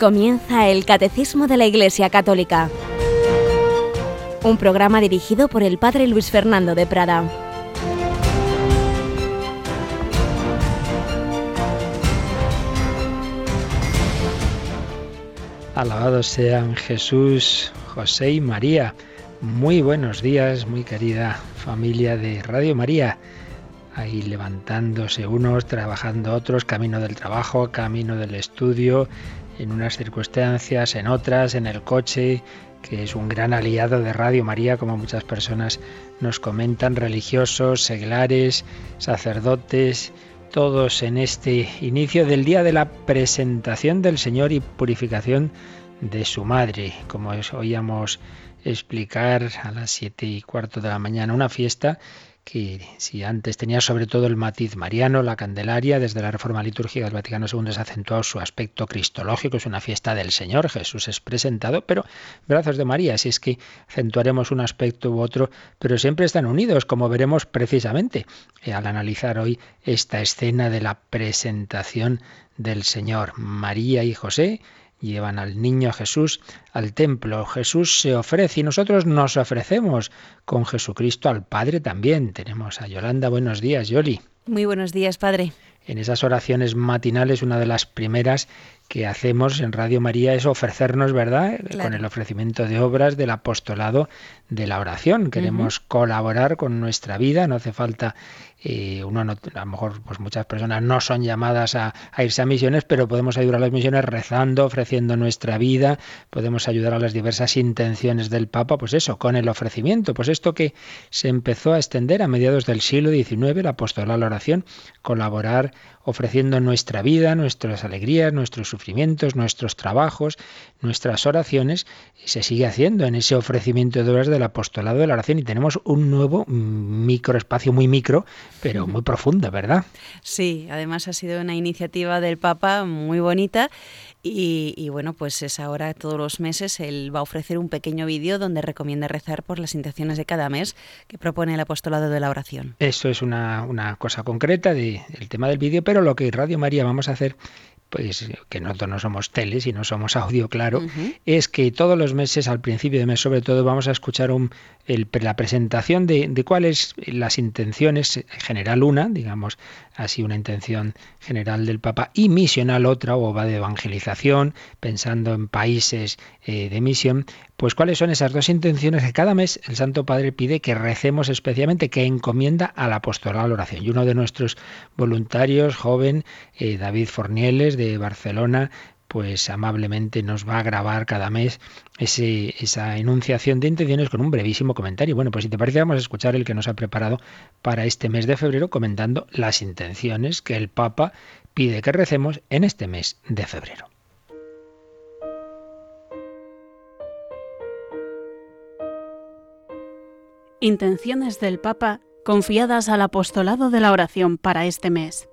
Comienza el Catecismo de la Iglesia Católica, un programa dirigido por el Padre Luis Fernando de Prada. Alabados sean Jesús, José y María. Muy buenos días, muy querida familia de Radio María. Ahí levantándose unos, trabajando otros, camino del trabajo, camino del estudio, en unas circunstancias, en otras, en el coche, que es un gran aliado de Radio María, como muchas personas nos comentan, religiosos, seglares, sacerdotes, todos en este inicio del día de la presentación del Señor y purificación de su madre, como oíamos explicar a las siete y cuarto de la mañana, una fiesta que si antes tenía sobre todo el matiz mariano, la Candelaria, desde la Reforma Litúrgica del Vaticano II se ha acentuado su aspecto cristológico, es una fiesta del Señor, Jesús es presentado, pero brazos de María, si es que acentuaremos un aspecto u otro, pero siempre están unidos, como veremos precisamente eh, al analizar hoy esta escena de la presentación del Señor. María y José llevan al niño Jesús al templo. Jesús se ofrece y nosotros nos ofrecemos con Jesucristo al Padre también. Tenemos a Yolanda. Buenos días, Yoli. Muy buenos días, Padre. En esas oraciones matinales, una de las primeras que hacemos en Radio María es ofrecernos, ¿verdad? Con el ofrecimiento de obras del apostolado de la oración. Queremos colaborar con nuestra vida, no hace falta eh, uno a lo mejor pues muchas personas no son llamadas a, irse a misiones, pero podemos ayudar a las misiones rezando, ofreciendo nuestra vida, podemos ayudar a las diversas intenciones del Papa, pues eso, con el ofrecimiento, pues esto que se empezó a extender a mediados del siglo XIX, el apostolado a la oración, colaborar ofreciendo nuestra vida, nuestras alegrías, nuestros sufrimientos, nuestros trabajos, nuestras oraciones, y se sigue haciendo en ese ofrecimiento de obras del apostolado de la oración y tenemos un nuevo microespacio muy micro, pero muy profundo, ¿verdad? Sí, además ha sido una iniciativa del Papa muy bonita y, bueno, pues es ahora todos los meses él va a ofrecer un pequeño vídeo donde recomienda rezar por las intenciones de cada mes que propone el apostolado de la oración. Eso es una, una cosa concreta del tema del vídeo, pero lo que Radio María vamos a hacer pues que nosotros no somos tele, sino somos audio, claro, es que todos los meses, al principio de mes sobre todo, vamos a escuchar un, la presentación de, de cuáles las intenciones, general una, digamos así una intención general del Papa, y misional otra, o va de evangelización, pensando en países eh, de misión, pues cuáles son esas dos intenciones que cada mes el Santo Padre pide que recemos especialmente, que encomienda al apostolado a la oración. Y uno de nuestros voluntarios, joven, eh, David Fornieles, de Barcelona, pues amablemente nos va a grabar cada mes esa enunciación de intenciones con un brevísimo comentario. Bueno, pues si te parece, vamos a escuchar el que nos ha preparado para este mes de febrero comentando las intenciones que el Papa pide que recemos en este mes de febrero. Intenciones del Papa confiadas al apostolado de la oración para este mes.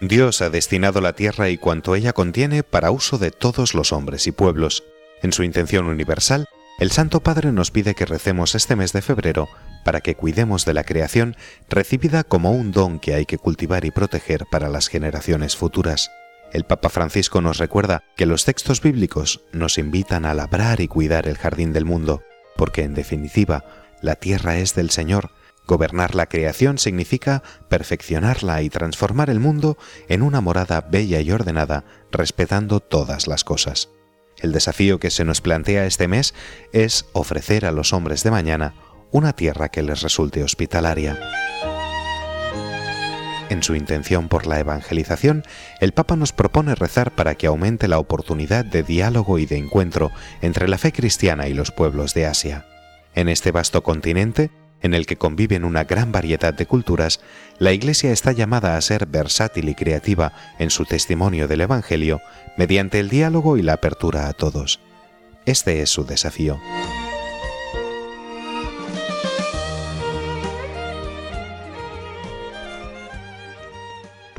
Dios ha destinado la tierra y cuanto ella contiene para uso de todos los hombres y pueblos. En su intención universal, el Santo Padre nos pide que recemos este mes de febrero para que cuidemos de la creación recibida como un don que hay que cultivar y proteger para las generaciones futuras. El Papa Francisco nos recuerda que los textos bíblicos nos invitan a labrar y cuidar el jardín del mundo, porque en definitiva, la tierra es del Señor Gobernar la creación significa perfeccionarla y transformar el mundo en una morada bella y ordenada, respetando todas las cosas. El desafío que se nos plantea este mes es ofrecer a los hombres de mañana una tierra que les resulte hospitalaria. En su intención por la evangelización, el Papa nos propone rezar para que aumente la oportunidad de diálogo y de encuentro entre la fe cristiana y los pueblos de Asia. En este vasto continente, en el que conviven una gran variedad de culturas, la Iglesia está llamada a ser versátil y creativa en su testimonio del Evangelio mediante el diálogo y la apertura a todos. Este es su desafío.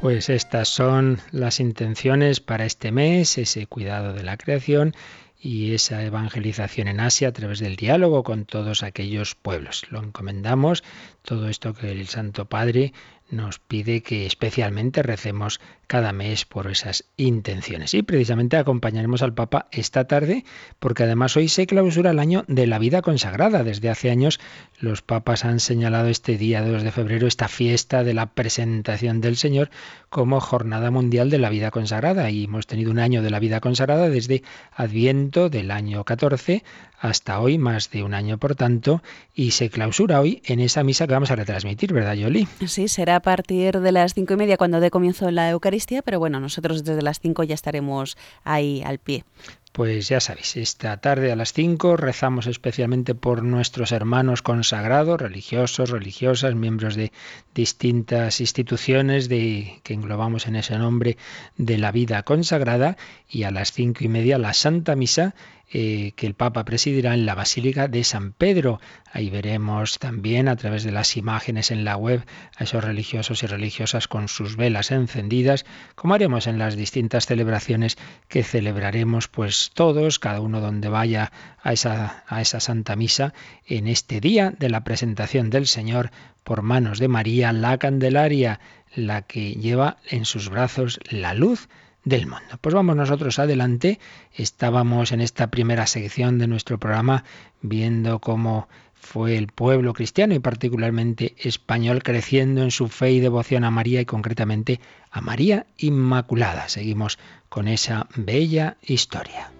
Pues estas son las intenciones para este mes, ese cuidado de la creación y esa evangelización en Asia a través del diálogo con todos aquellos pueblos. Lo encomendamos, todo esto que el Santo Padre nos pide que especialmente recemos cada mes por esas intenciones. Y precisamente acompañaremos al Papa esta tarde porque además hoy se clausura el año de la vida consagrada. Desde hace años los papas han señalado este día 2 de febrero, esta fiesta de la presentación del Señor, como Jornada Mundial de la Vida Consagrada. Y hemos tenido un año de la vida consagrada desde Adviento del año 14 hasta hoy, más de un año por tanto, y se clausura hoy en esa misa que vamos a retransmitir, ¿verdad, Yoli? Sí, será a partir de las cinco y media cuando dé comienzo la Eucaristía, pero bueno, nosotros desde las cinco ya estaremos ahí al pie. Pues ya sabéis, esta tarde a las 5 rezamos especialmente por nuestros hermanos consagrados, religiosos, religiosas, miembros de distintas instituciones que englobamos en ese nombre de la vida consagrada y a las cinco y media la Santa Misa eh, que el Papa presidirá en la Basílica de San Pedro. Ahí veremos también a través de las imágenes en la web a esos religiosos y religiosas con sus velas encendidas, como haremos en las distintas celebraciones que celebraremos pues todos, cada uno donde vaya a esa, a esa Santa Misa, en este día de la presentación del Señor por manos de María, la Candelaria, la que lleva en sus brazos la luz del mundo. Pues vamos nosotros adelante. Estábamos en esta primera sección de nuestro programa viendo cómo fue el pueblo cristiano y particularmente español creciendo en su fe y devoción a María y concretamente a María Inmaculada. Seguimos con esa bella historia.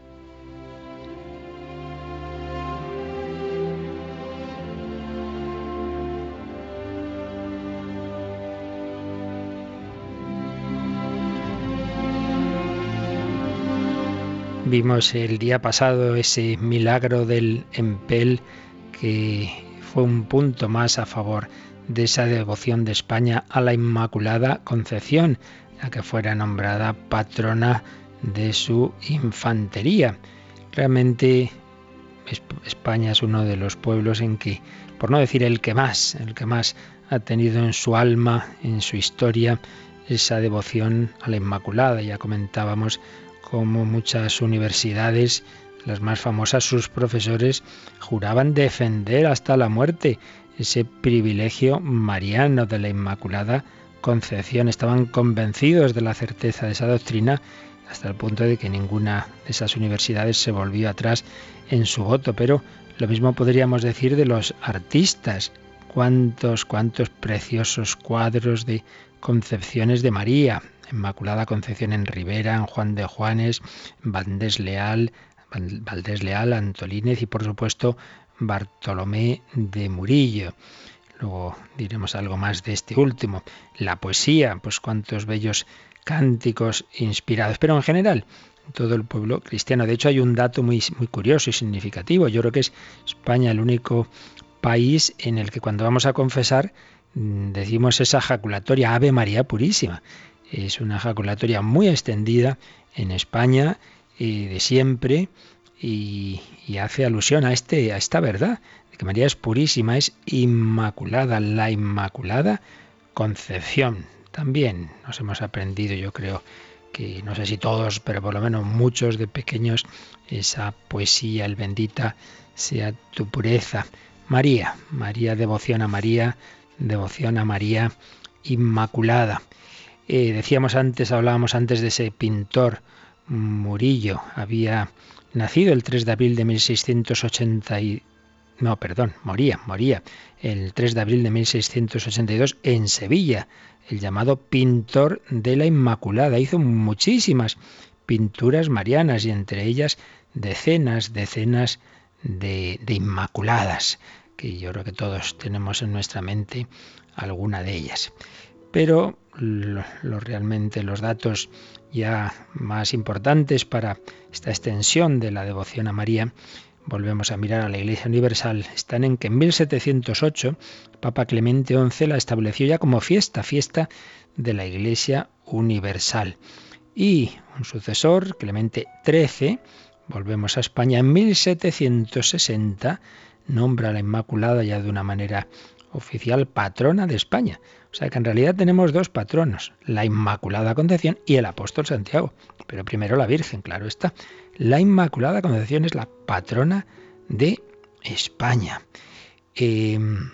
Vimos el día pasado ese milagro del Empel que fue un punto más a favor de esa devoción de España a la Inmaculada Concepción, la que fuera nombrada patrona de su infantería. Realmente España es uno de los pueblos en que, por no decir el que más, el que más ha tenido en su alma, en su historia, esa devoción a la Inmaculada. Ya comentábamos como muchas universidades, las más famosas, sus profesores juraban defender hasta la muerte ese privilegio mariano de la Inmaculada Concepción. Estaban convencidos de la certeza de esa doctrina hasta el punto de que ninguna de esas universidades se volvió atrás en su voto. Pero lo mismo podríamos decir de los artistas. Cuántos, cuántos preciosos cuadros de concepciones de María, Inmaculada Concepción en Rivera, en Juan de Juanes, Valdés Leal, Valdés Leal, Antolínez y por supuesto Bartolomé de Murillo. Luego diremos algo más de este último. La poesía, pues cuántos bellos cánticos inspirados. Pero en general, todo el pueblo cristiano. De hecho, hay un dato muy, muy curioso y significativo. Yo creo que es España el único país en el que cuando vamos a confesar mm, decimos esa jaculatoria Ave María Purísima. Es una ejaculatoria muy extendida en España y de siempre y, hace alusión a, este, a esta verdad, de que María es purísima, es inmaculada, la inmaculada concepción. También nos hemos aprendido, yo creo que no sé si todos, pero por lo menos muchos de pequeños, esa poesía, el bendita sea tu pureza. María, María, devoción a María, devoción a María Inmaculada. Eh, decíamos antes, hablábamos antes de ese pintor Murillo. Había nacido el 3 de abril de 1680 y... No, perdón, moría, moría el 3 de abril de 1682 en Sevilla, el llamado pintor de la Inmaculada. Hizo muchísimas pinturas marianas y entre ellas decenas, decenas de, de Inmaculadas, que yo creo que todos tenemos en nuestra mente alguna de ellas. Pero lo, realmente los datos ya más importantes para esta extensión de la devoción a María, volvemos a mirar a la Iglesia Universal, están en que en 1708 Papa Clemente XI la estableció ya como fiesta, fiesta de la Iglesia Universal. Y un sucesor, Clemente XIII, volvemos a España, en 1760 nombra a la Inmaculada ya de una manera oficial patrona de España. O sea que en realidad tenemos dos patronos, la Inmaculada Concepción y el apóstol Santiago. Pero primero la Virgen, claro está. La Inmaculada Concepción es la patrona de España. Em,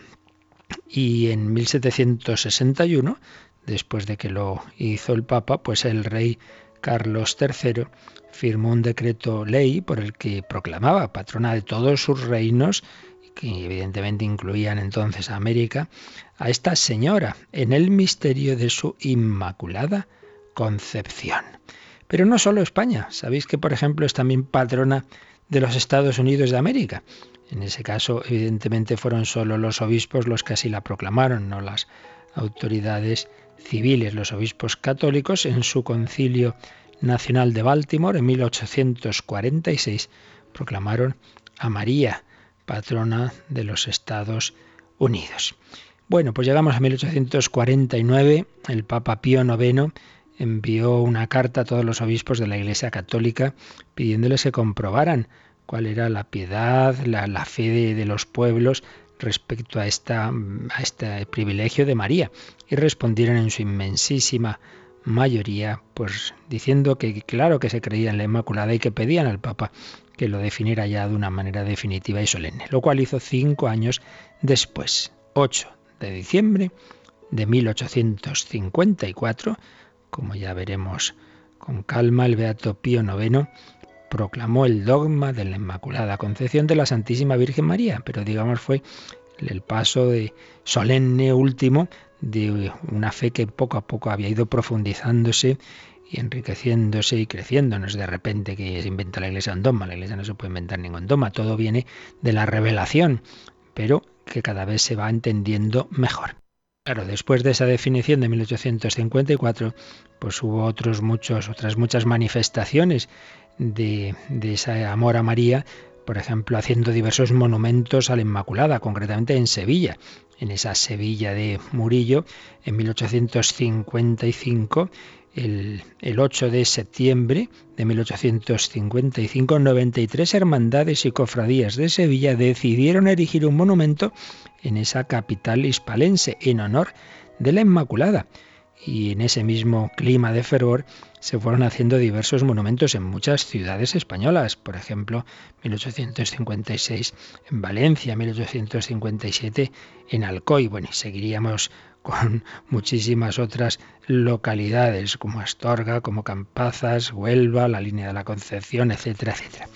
y en 1761 después de que lo hizo el Papa, pues el rey Carlos III firmó un decreto ley por el que proclamaba patrona de todos sus reinos, que evidentemente incluían entonces a América, a esta señora en el misterio de su inmaculada concepción. Pero no solo España, sabéis que por ejemplo es también patrona de los Estados Unidos de América. En ese caso, evidentemente, fueron solo los obispos los que así la proclamaron, no las autoridades civiles. Los obispos católicos, en su concilio nacional de Baltimore, en 1846, proclamaron a María, patrona de los Estados Unidos. Bueno, pues llegamos a 1849, el Papa Pío IX envió una carta a todos los obispos de la Iglesia Católica pidiéndoles que comprobaran cuál era la piedad, la, fe de, los pueblos respecto a, a este privilegio de María. Y respondieron en su inmensísima mayoría, pues diciendo que claro que se creía en la Inmaculada y que pedían al Papa que lo definiera ya de una manera definitiva y solemne, lo cual hizo cinco años después, 8 de diciembre de 1854, como ya veremos con calma, el Beato Pío IX proclamó el dogma de la Inmaculada Concepción de la Santísima Virgen María, pero digamos fue el paso de solemne último de una fe que poco a poco había ido profundizándose y enriqueciéndose y creciendo. No es de repente que se inventa la iglesia un dogma, la iglesia no se puede inventar ningún dogma, todo viene de la revelación, pero que cada vez se va entendiendo mejor. Claro, después de esa definición de 1854, pues hubo otros muchos, otras muchas manifestaciones de, de ese amor a María, por ejemplo, haciendo diversos monumentos a la Inmaculada, concretamente en Sevilla. En esa Sevilla de Murillo, en 1855, el, el, 8 de septiembre de 1855, 93 hermandades y cofradías de Sevilla decidieron erigir un monumento en esa capital hispalense en honor de la Inmaculada. Y en ese mismo clima de fervor se fueron haciendo diversos monumentos en muchas ciudades españolas, por ejemplo, 1856 en Valencia, 1857 en Alcoy, bueno, y seguiríamos con muchísimas otras localidades como Astorga, como Campazas, Huelva, la línea de la Concepción, etcétera, etcétera.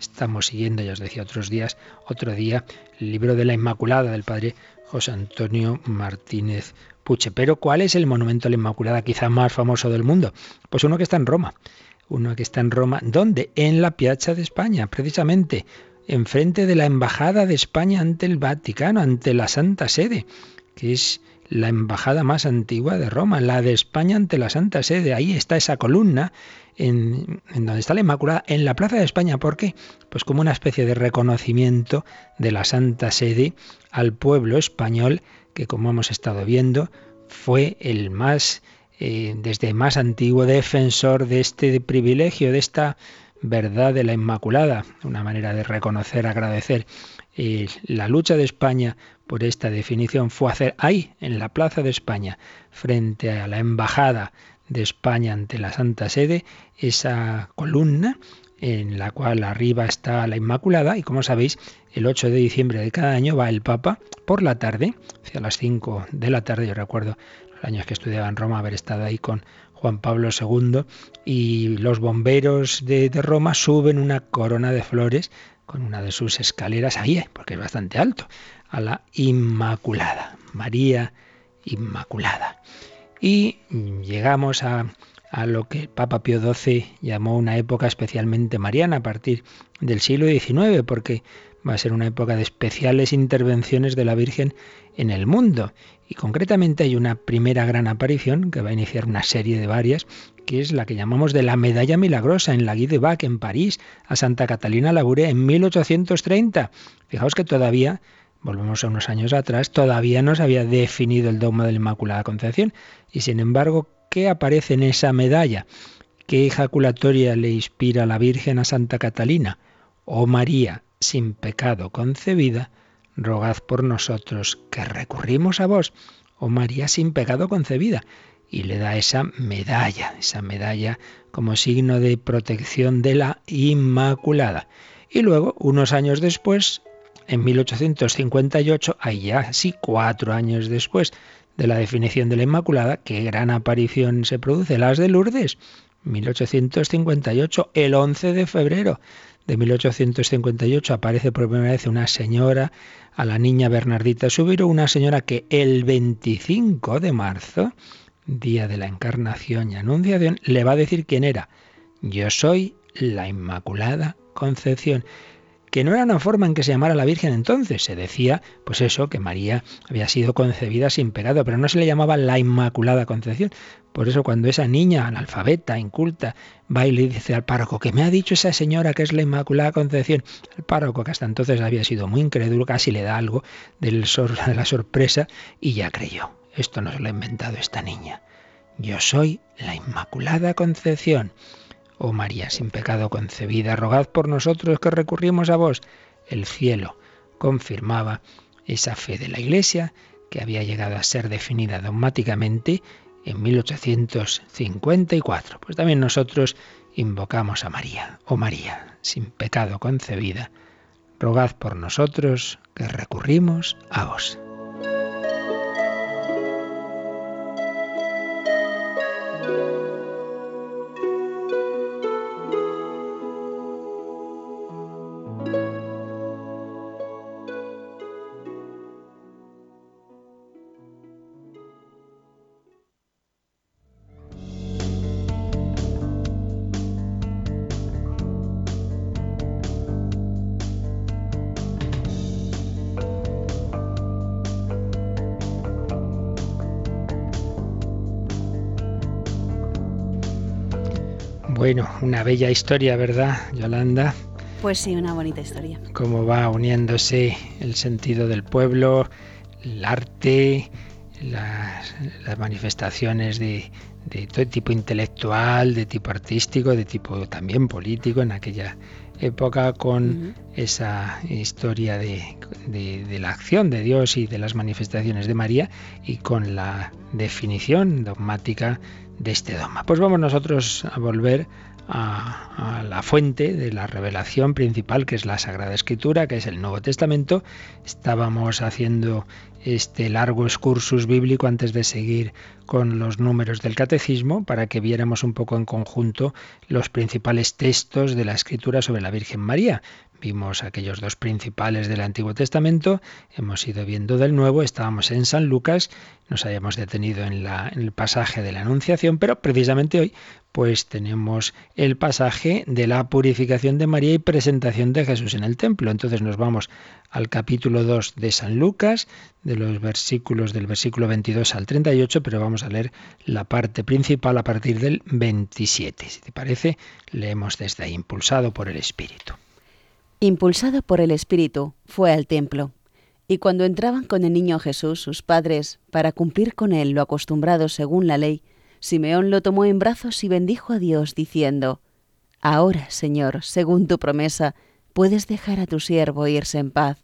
Estamos siguiendo, ya os decía otros días, otro día, el libro de la Inmaculada del padre José Antonio Martínez Puche. Pero ¿cuál es el monumento a la Inmaculada quizá más famoso del mundo? Pues uno que está en Roma. Uno que está en Roma. ¿Dónde? En la Piazza de España, precisamente, enfrente de la Embajada de España ante el Vaticano, ante la Santa Sede, que es la embajada más antigua de Roma, la de España ante la Santa Sede. Ahí está esa columna en, donde está la Inmaculada, en la Plaza de España. ¿Por qué? Pues como una especie de reconocimiento de la Santa Sede al pueblo español, que como hemos estado viendo, fue el más, eh, desde más antiguo defensor de este privilegio, de esta verdad de la Inmaculada, una manera de reconocer, agradecer. Eh, la lucha de España por esta definición fue hacer ahí, en la Plaza de España, frente a la Embajada de España ante la Santa Sede, esa columna en la cual arriba está la Inmaculada y como sabéis, el 8 de diciembre de cada año va el Papa por la tarde, hacia las 5 de la tarde, yo recuerdo los años que estudiaba en Roma haber estado ahí con Juan Pablo II y los bomberos de, de Roma suben una corona de flores con una de sus escaleras ahí, porque es bastante alto, a la Inmaculada, María Inmaculada. Y llegamos a, lo que el Papa Pío XII llamó una época especialmente mariana a partir del siglo XIX, porque va a ser una época de especiales intervenciones de la Virgen en el mundo. Y concretamente hay una primera gran aparición que va a iniciar una serie de varias, que es la que llamamos de la Medalla Milagrosa en la Guy de Bac en París, a Santa Catalina Labouré en 1830. Fijaos que todavía volvemos a unos años atrás, todavía no se había definido el dogma de la Inmaculada Concepción. Y sin embargo, ¿qué aparece en esa medalla? ¿Qué ejaculatoria le inspira la Virgen a Santa Catalina? Oh María, sin pecado concebida, rogad por nosotros que recurrimos a vos. Oh María, sin pecado concebida. Y le da esa medalla, esa medalla como signo de protección de la Inmaculada. Y luego, unos años después, en 1858, ahí ya sí, cuatro años después de la definición de la Inmaculada, qué gran aparición se produce, las de Lourdes, 1858, el 11 de febrero de 1858 aparece por primera vez una señora, a la niña Bernardita Subiro, una señora que el 25 de marzo, día de la encarnación y anunciación, le va a decir quién era. Yo soy la Inmaculada Concepción que no era una forma en que se llamara la Virgen entonces. Se decía, pues eso, que María había sido concebida sin pecado, pero no se le llamaba la Inmaculada Concepción. Por eso cuando esa niña, analfabeta, inculta, va y le dice al párroco, que me ha dicho esa señora que es la Inmaculada Concepción, el párroco, que hasta entonces había sido muy incrédulo, casi le da algo del de la sorpresa y ya creyó. Esto no se lo ha inventado esta niña. Yo soy la Inmaculada Concepción. Oh María, sin pecado concebida, rogad por nosotros que recurrimos a vos. El cielo confirmaba esa fe de la Iglesia que había llegado a ser definida dogmáticamente en 1854. Pues también nosotros invocamos a María. Oh María, sin pecado concebida, rogad por nosotros que recurrimos a vos. Una bella historia, ¿verdad, Yolanda? Pues sí, una bonita historia. Cómo va uniéndose el sentido del pueblo, el arte, las, manifestaciones de, todo tipo intelectual, de tipo artístico, de tipo también político en aquella época con esa historia de, de, la acción de Dios y de las manifestaciones de María y con la definición dogmática de este dogma. Pues vamos nosotros a volver a, la fuente de la revelación principal, que es la Sagrada Escritura, que es el Nuevo Testamento. Estábamos haciendo este largo excursus bíblico antes de seguir con los números del catecismo para que viéramos un poco en conjunto los principales textos de la escritura sobre la Virgen María. Vimos aquellos dos principales del Antiguo Testamento, hemos ido viendo del Nuevo, estábamos en San Lucas, nos habíamos detenido en, la, en el pasaje de la Anunciación, pero precisamente hoy pues tenemos el pasaje de la purificación de María y presentación de Jesús en el templo. Entonces nos vamos al capítulo 2 de San Lucas, los versículos del versículo 22 al 38, pero vamos a leer la parte principal a partir del 27. Si te parece, leemos desde ahí, impulsado por el Espíritu. Impulsado por el Espíritu, fue al templo. Y cuando entraban con el niño Jesús, sus padres, para cumplir con él lo acostumbrado según la ley, Simeón lo tomó en brazos y bendijo a Dios, diciendo, Ahora, Señor, según tu promesa, puedes dejar a tu siervo irse en paz,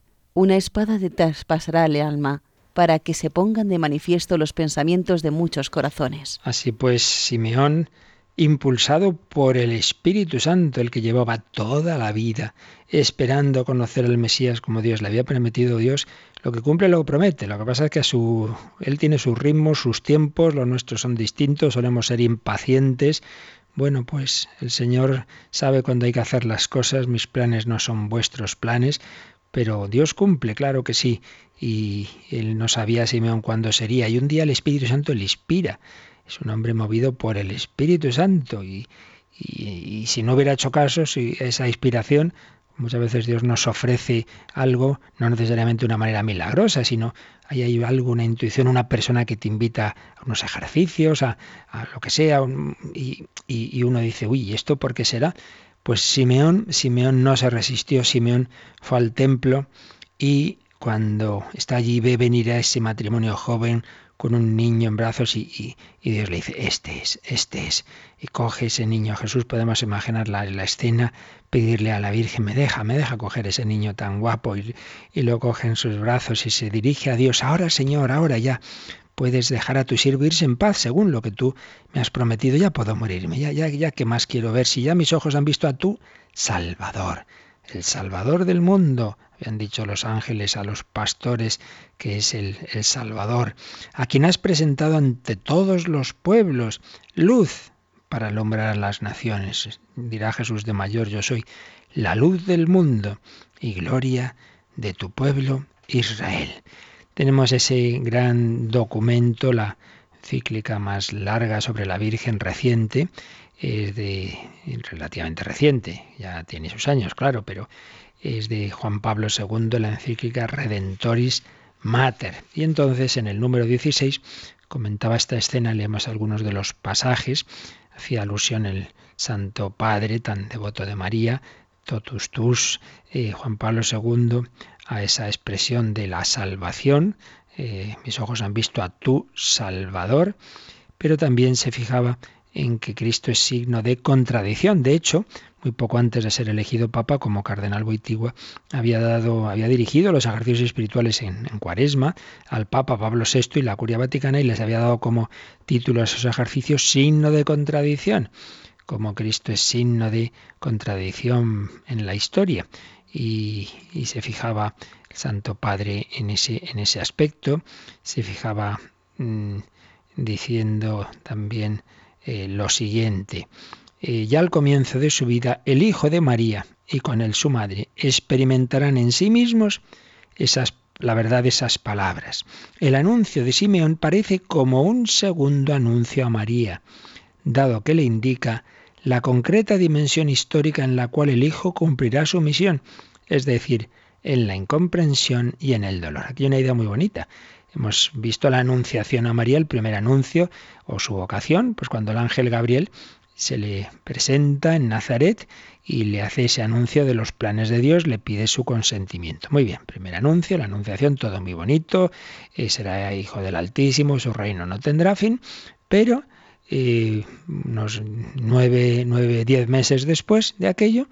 una espada te traspasará el alma, para que se pongan de manifiesto los pensamientos de muchos corazones. Así pues, Simeón impulsado por el Espíritu Santo, el que llevaba toda la vida esperando conocer al Mesías como Dios le había prometido Dios, lo que cumple lo promete. Lo que pasa es que a su, él tiene sus ritmos, sus tiempos, los nuestros son distintos, solemos ser impacientes. Bueno, pues el Señor sabe cuándo hay que hacer las cosas, mis planes no son vuestros planes, pero Dios cumple, claro que sí, y él no sabía Simeón cuándo sería, y un día el Espíritu Santo le inspira. Es un hombre movido por el Espíritu Santo. Y, si no hubiera hecho caso, si esa inspiración, muchas veces Dios nos ofrece algo, no necesariamente de una manera milagrosa, sino hay, hay algo, una intuición, una persona que te invita a unos ejercicios, a, lo que sea, y, y, uno dice, uy, ¿esto por qué será? Pues Simeón, Simeón no se resistió, Simeón fue al templo y cuando está allí ve venir a ese matrimonio joven con un niño en brazos y, Dios le dice, este es, este es. Y coge ese niño Jesús, podemos imaginar la, la, escena, pedirle a la Virgen, me deja, me deja coger ese niño tan guapo y, y lo coge en sus brazos y se dirige a Dios, ahora Señor, ahora ya puedes dejar a tu siervo irse en paz, según lo que tú me has prometido, ya puedo morirme, ya, ya, ya, ¿qué más quiero ver? Si ya mis ojos han visto a tu Salvador el Salvador del mundo, habían dicho los ángeles a los pastores que es el, el, Salvador, a quien has presentado ante todos los pueblos, luz para alumbrar a las naciones. Dirá Jesús de mayor, yo soy la luz del mundo y gloria de tu pueblo Israel. Tenemos ese gran documento, la cíclica más larga sobre la Virgen reciente, es de relativamente reciente, ya tiene sus años, claro, pero es de Juan Pablo II, la encíclica Redentoris Mater. Y entonces en el número 16 comentaba esta escena, leemos algunos de los pasajes, hacía alusión el Santo Padre, tan devoto de María, totus tus, eh, Juan Pablo II, a esa expresión de la salvación, eh, mis ojos han visto a tu Salvador, pero también se fijaba en que Cristo es signo de contradicción. De hecho, muy poco antes de ser elegido Papa, como Cardenal Boitigua, había, dado, había dirigido los ejercicios espirituales en, Cuaresma al Papa Pablo VI y la Curia Vaticana y les había dado como título a esos ejercicios signo de contradicción, como Cristo es signo de contradicción en la historia. Y, se fijaba el Santo Padre en ese, en ese aspecto, se fijaba mm, diciendo también eh, lo siguiente. Eh, ya al comienzo de su vida, el Hijo de María y con él su madre experimentarán en sí mismos esas, la verdad de esas palabras. El anuncio de Simeón parece como un segundo anuncio a María, dado que le indica la concreta dimensión histórica en la cual el Hijo cumplirá su misión, es decir, en la incomprensión y en el dolor. Aquí hay una idea muy bonita. Hemos visto la anunciación a María, el primer anuncio o su vocación, pues cuando el ángel Gabriel se le presenta en Nazaret y le hace ese anuncio de los planes de Dios, le pide su consentimiento. Muy bien, primer anuncio, la anunciación, todo muy bonito, eh, será hijo del Altísimo, su reino no tendrá fin, pero unos nueve, nueve, diez meses después de aquello,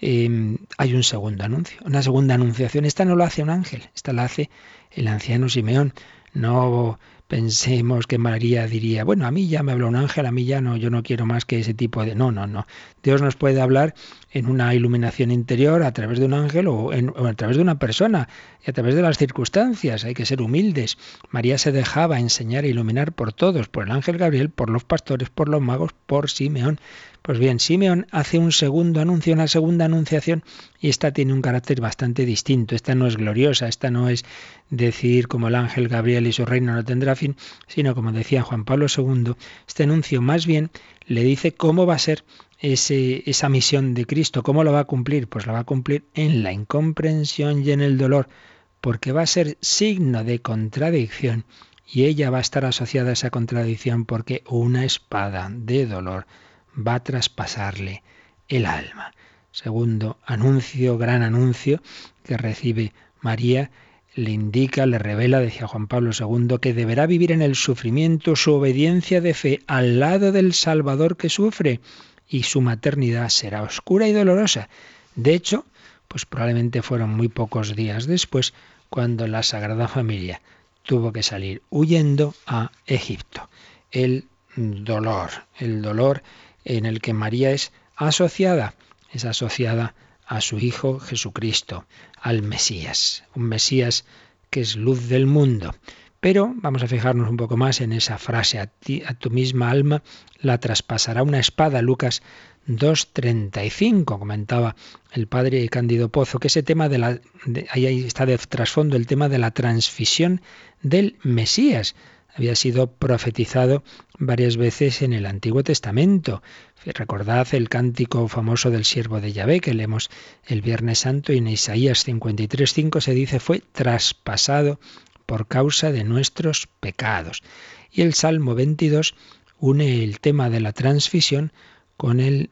eh, hay un segundo anuncio, una segunda anunciación. Esta no lo hace un ángel, esta la hace el anciano Simeón. No pensemos que María diría, bueno, a mí ya me habló un ángel, a mí ya no, yo no quiero más que ese tipo de... No, no, no. Dios nos puede hablar en una iluminación interior a través de un ángel o, a través de una persona y a través de las circunstancias. Hay que ser humildes. María se dejaba enseñar e iluminar por todos, por el ángel Gabriel, por los pastores, por los magos, por Simeón. Pues bien, Simeón hace un segundo anuncio, una segunda anunciación, y esta tiene un carácter bastante distinto. Esta no es gloriosa, esta no es decir como el ángel Gabriel y su reino no tendrá fin, sino como decía Juan Pablo II, este anuncio más bien le dice cómo va a ser ese, esa misión de Cristo, cómo lo va a cumplir. Pues la va a cumplir en la incomprensión y en el dolor, porque va a ser signo de contradicción y ella va a estar asociada a esa contradicción porque una espada de dolor va a traspasarle el alma. Segundo anuncio, gran anuncio que recibe María, le indica, le revela, decía Juan Pablo II, que deberá vivir en el sufrimiento su obediencia de fe al lado del Salvador que sufre y su maternidad será oscura y dolorosa. De hecho, pues probablemente fueron muy pocos días después cuando la Sagrada Familia tuvo que salir huyendo a Egipto. El dolor, el dolor en el que María es asociada, es asociada a su Hijo Jesucristo, al Mesías, un Mesías que es luz del mundo. Pero vamos a fijarnos un poco más en esa frase, a, ti, a tu misma alma la traspasará una espada, Lucas 2.35, comentaba el padre Cándido Pozo, que ese tema de la, ahí está de trasfondo el tema de la transfisión del Mesías había sido profetizado varias veces en el Antiguo Testamento. Recordad el cántico famoso del siervo de Yahvé que leemos el Viernes Santo y en Isaías 53.5 se dice fue traspasado por causa de nuestros pecados. Y el Salmo 22 une el tema de la transfisión con el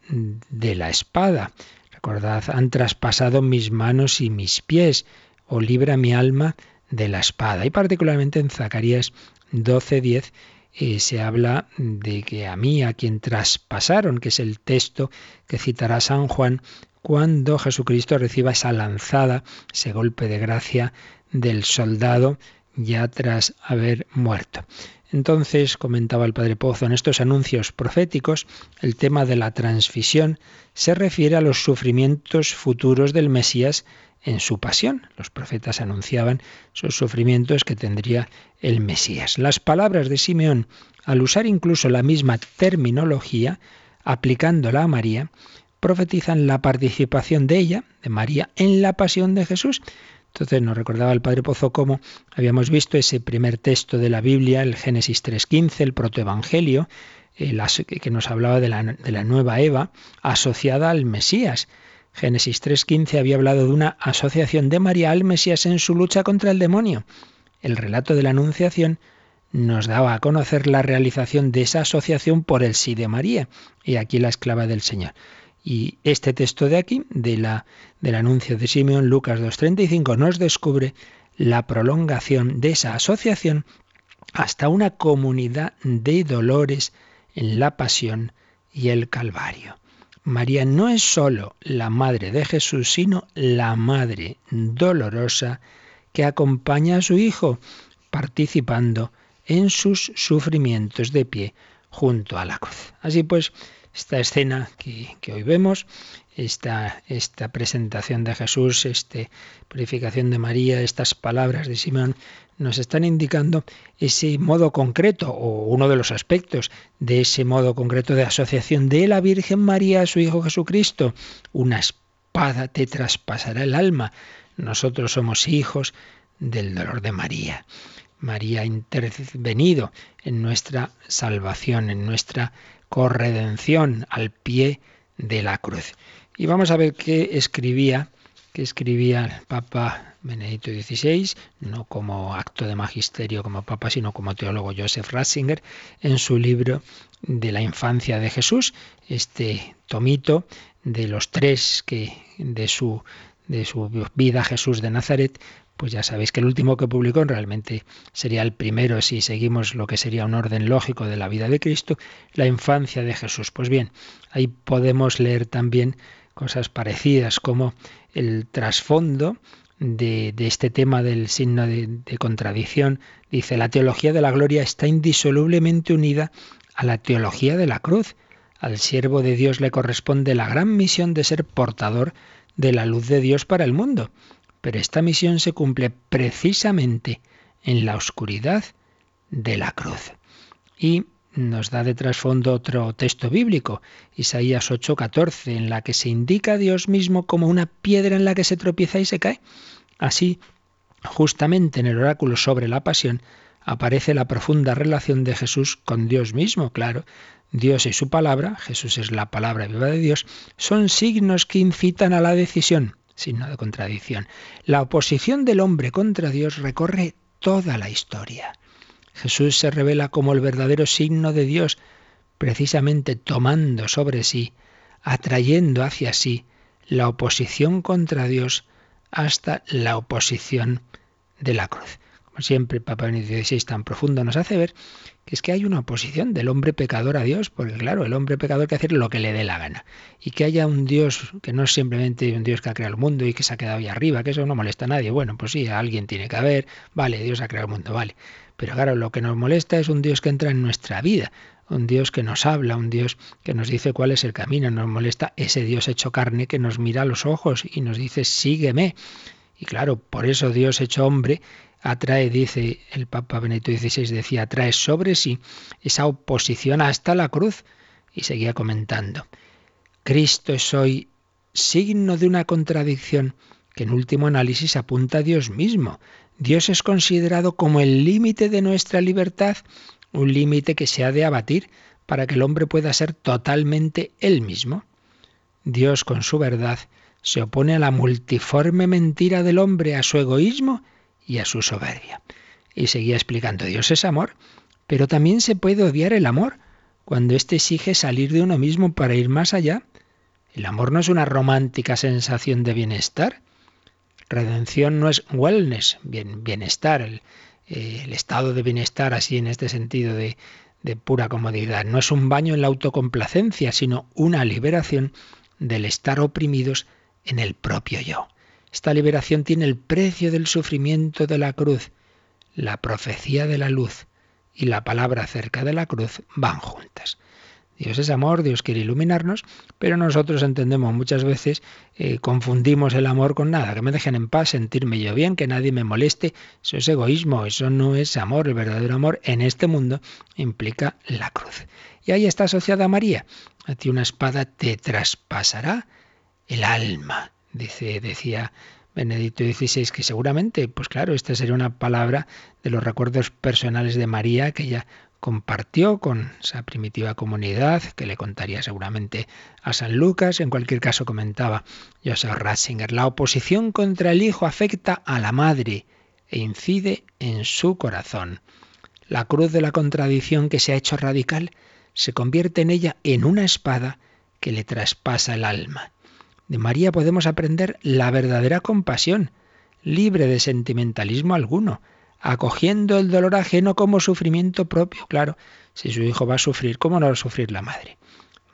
de la espada. Recordad, han traspasado mis manos y mis pies, o libra mi alma de la espada. Y particularmente en Zacarías 12:10 eh, se habla de que a mí, a quien traspasaron, que es el texto que citará San Juan, cuando Jesucristo reciba esa lanzada, ese golpe de gracia del soldado ya tras haber muerto. Entonces, comentaba el padre Pozo, en estos anuncios proféticos, el tema de la transfisión se refiere a los sufrimientos futuros del Mesías en su pasión. Los profetas anunciaban esos sufrimientos que tendría el Mesías. Las palabras de Simeón, al usar incluso la misma terminología, aplicándola a María, profetizan la participación de ella, de María, en la pasión de Jesús. Entonces nos recordaba el Padre Pozo cómo habíamos visto ese primer texto de la Biblia, el Génesis 3.15, el protoevangelio, eh, que nos hablaba de la, de la nueva Eva asociada al Mesías. Génesis 3.15 había hablado de una asociación de María al Mesías en su lucha contra el demonio. El relato de la Anunciación nos daba a conocer la realización de esa asociación por el sí de María, y aquí la esclava del Señor. Y este texto de aquí, de la, del anuncio de Simeón, Lucas 2.35, nos descubre la prolongación de esa asociación hasta una comunidad de dolores en la pasión y el Calvario. María no es sólo la madre de Jesús, sino la madre dolorosa que acompaña a su Hijo, participando en sus sufrimientos de pie junto a la cruz. Así pues, esta escena que, hoy vemos, esta, esta, presentación de Jesús, esta purificación de María, estas palabras de Simón, nos están indicando ese modo concreto o uno de los aspectos de ese modo concreto de asociación de la Virgen María a su Hijo Jesucristo. Una espada te traspasará el alma. Nosotros somos hijos del dolor de María. María ha intervenido en nuestra salvación, en nuestra corredención al pie de la cruz. Y vamos a ver qué escribía, qué escribía el Papa Benedicto XVI, no como acto de magisterio como papa, sino como teólogo Joseph Ratzinger, en su libro de la infancia de Jesús, este tomito de los tres que de su de su vida Jesús de Nazaret, pues ya sabéis que el último que publicó realmente sería el primero si seguimos lo que sería un orden lógico de la vida de Cristo, la infancia de Jesús. Pues bien, ahí podemos leer también cosas parecidas como el trasfondo de, este tema del signo de, de contradicción. Dice, la teología de la gloria está indisolublemente unida a la teología de la cruz. Al siervo de Dios le corresponde la gran misión de ser portador de la luz de Dios para el mundo. Pero esta misión se cumple precisamente en la oscuridad de la cruz. Y nos da de trasfondo otro texto bíblico, Isaías 8:14, en la que se indica a Dios mismo como una piedra en la que se tropieza y se cae. Así, justamente en el oráculo sobre la pasión, aparece la profunda relación de Jesús con Dios mismo, claro. Dios y su palabra, Jesús es la palabra viva de Dios, son signos que incitan a la decisión, signo de contradicción. La oposición del hombre contra Dios recorre toda la historia. Jesús se revela como el verdadero signo de Dios, precisamente tomando sobre sí, atrayendo hacia sí la oposición contra Dios hasta la oposición de la cruz. Como siempre, el Papa Benedicto XVI tan profundo nos hace ver que es que hay una oposición del hombre pecador a Dios, porque claro, el hombre pecador que hacer lo que le dé la gana. Y que haya un Dios que no es simplemente un Dios que ha creado el mundo y que se ha quedado ahí arriba, que eso no molesta a nadie. Bueno, pues sí, alguien tiene que haber, vale, Dios ha creado el mundo, vale. Pero claro, lo que nos molesta es un Dios que entra en nuestra vida, un Dios que nos habla, un Dios que nos dice cuál es el camino. Nos molesta ese Dios hecho carne que nos mira a los ojos y nos dice, sígueme. Y claro, por eso Dios hecho hombre atrae, dice el Papa Benedicto XVI, decía, atrae sobre sí esa oposición hasta la cruz. Y seguía comentando, Cristo es hoy signo de una contradicción que en último análisis apunta a Dios mismo. Dios es considerado como el límite de nuestra libertad, un límite que se ha de abatir para que el hombre pueda ser totalmente él mismo. Dios con su verdad se opone a la multiforme mentira del hombre, a su egoísmo y a su soberbia. Y seguía explicando, Dios es amor, pero también se puede odiar el amor cuando éste exige salir de uno mismo para ir más allá. El amor no es una romántica sensación de bienestar. Redención no es wellness, bien, bienestar, el, eh, el estado de bienestar así en este sentido de, de pura comodidad. No es un baño en la autocomplacencia, sino una liberación del estar oprimidos en el propio yo. Esta liberación tiene el precio del sufrimiento de la cruz. La profecía de la luz y la palabra acerca de la cruz van juntas. Dios es amor, Dios quiere iluminarnos, pero nosotros entendemos muchas veces, eh, confundimos el amor con nada, que me dejen en paz, sentirme yo bien, que nadie me moleste, eso es egoísmo, eso no es amor, el verdadero amor en este mundo implica la cruz. Y ahí está asociada a María, a ti una espada te traspasará el alma dice, decía Benedicto XVI, que seguramente, pues claro, esta sería una palabra de los recuerdos personales de María que ella compartió con esa primitiva comunidad, que le contaría seguramente a San Lucas. En cualquier caso, comentaba Joseph Ratzinger, la oposición contra el hijo afecta a la madre e incide en su corazón. La cruz de la contradicción que se ha hecho radical se convierte en ella en una espada que le traspasa el alma. De María podemos aprender la verdadera compasión, libre de sentimentalismo alguno, acogiendo el dolor ajeno como sufrimiento propio. Claro, si su hijo va a sufrir, ¿cómo no va a sufrir la madre?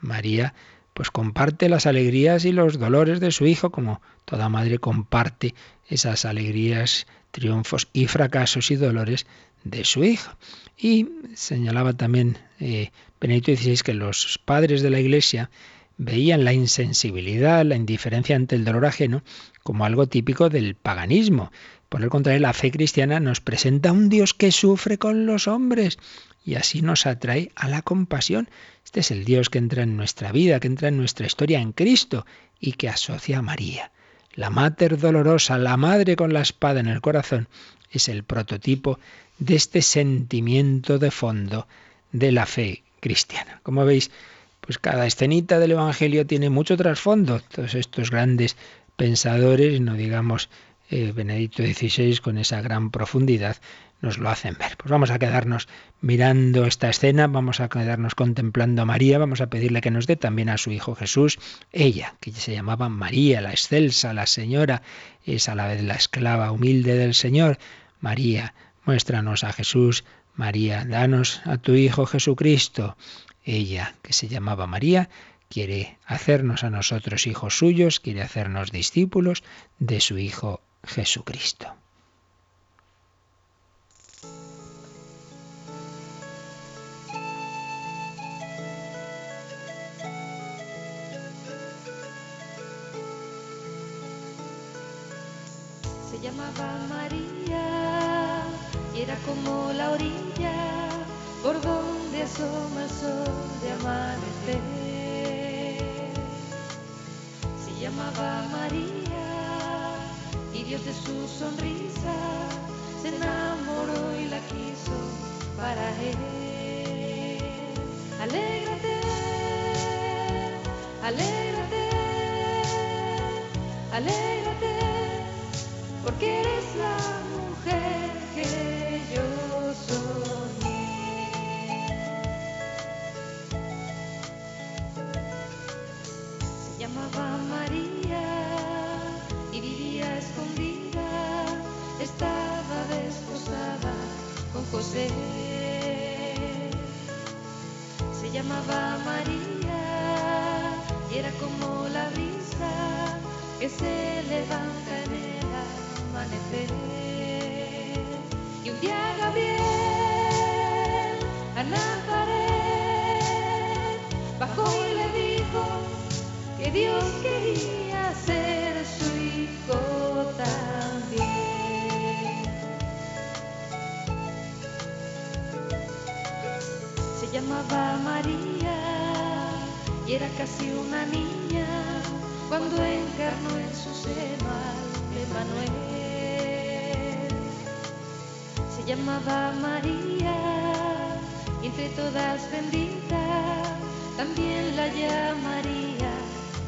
María pues comparte las alegrías y los dolores de su hijo, como toda madre comparte esas alegrías, triunfos y fracasos y dolores de su hijo. Y señalaba también eh, XVI que los padres de la Iglesia veían la insensibilidad, la indiferencia ante el dolor ajeno como algo típico del paganismo. Por el contrario, la fe cristiana nos presenta un Dios que sufre con los hombres y así nos atrae a la compasión. Este es el Dios que entra en nuestra vida, que entra en nuestra historia en Cristo y que asocia a María. La Mater dolorosa, la Madre con la espada en el corazón, es el prototipo de este sentimiento de fondo de la fe cristiana. Como veis, pues cada escenita del Evangelio tiene mucho trasfondo. Todos estos grandes pensadores, no digamos eh, Benedicto XVI con esa gran profundidad, nos lo hacen ver. Pues vamos a quedarnos mirando esta escena, vamos a quedarnos contemplando a María, vamos a pedirle que nos dé también a su Hijo Jesús, ella, que se llamaba María, la excelsa, la señora, es a la vez la esclava humilde del Señor. María, muéstranos a Jesús, María, danos a tu Hijo Jesucristo. Ella, que se llamaba María, quiere hacernos a nosotros hijos suyos, quiere hacernos discípulos de su Hijo Jesucristo. Se llamaba María y era como la orilla por donde asoma el sol de amanecer. Se llamaba María y Dios de su sonrisa se enamoró y la quiso para él. Alégrate, alégrate, alégrate, porque eres la mujer que yo llamaba José. Se llamaba María y era como la brisa que se levanta en el amanecer. Y un día Gabriel a Nazaret bajó y le dijo, que Dios quería ser su hijo. Llamaba María y era casi una niña cuando encarnó en su seno al Emanuel. Se llamaba María y entre todas bendita también la llamaría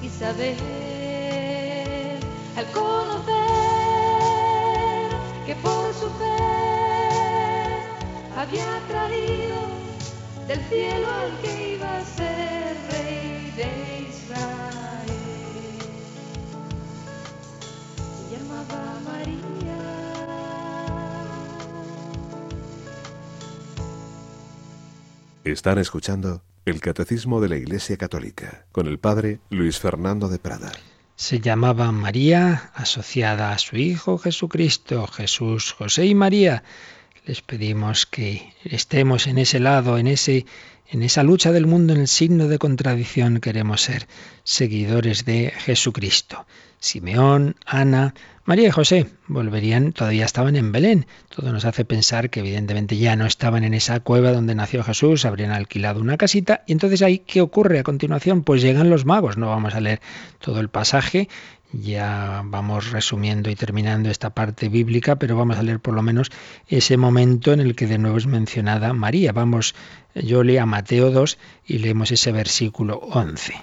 Isabel, al conocer que por su fe había traído del cielo al que iba a ser rey de Israel. Se llama llamaba María. Están escuchando el Catecismo de la Iglesia Católica con el Padre Luis Fernando de Prada. Se llamaba María, asociada a su Hijo Jesucristo, Jesús, José y María. Les pedimos que estemos en ese lado, en ese en esa lucha del mundo, en el signo de contradicción, queremos ser seguidores de Jesucristo. Simeón, Ana, María y José volverían, todavía estaban en Belén. Todo nos hace pensar que evidentemente ya no estaban en esa cueva donde nació Jesús, habrían alquilado una casita. Y entonces ahí, ¿qué ocurre a continuación? Pues llegan los magos. No vamos a leer todo el pasaje, ya vamos resumiendo y terminando esta parte bíblica, pero vamos a leer por lo menos ese momento en el que de nuevo es mencionada María. Vamos, yo leo a Mateo 2 y leemos ese versículo 11.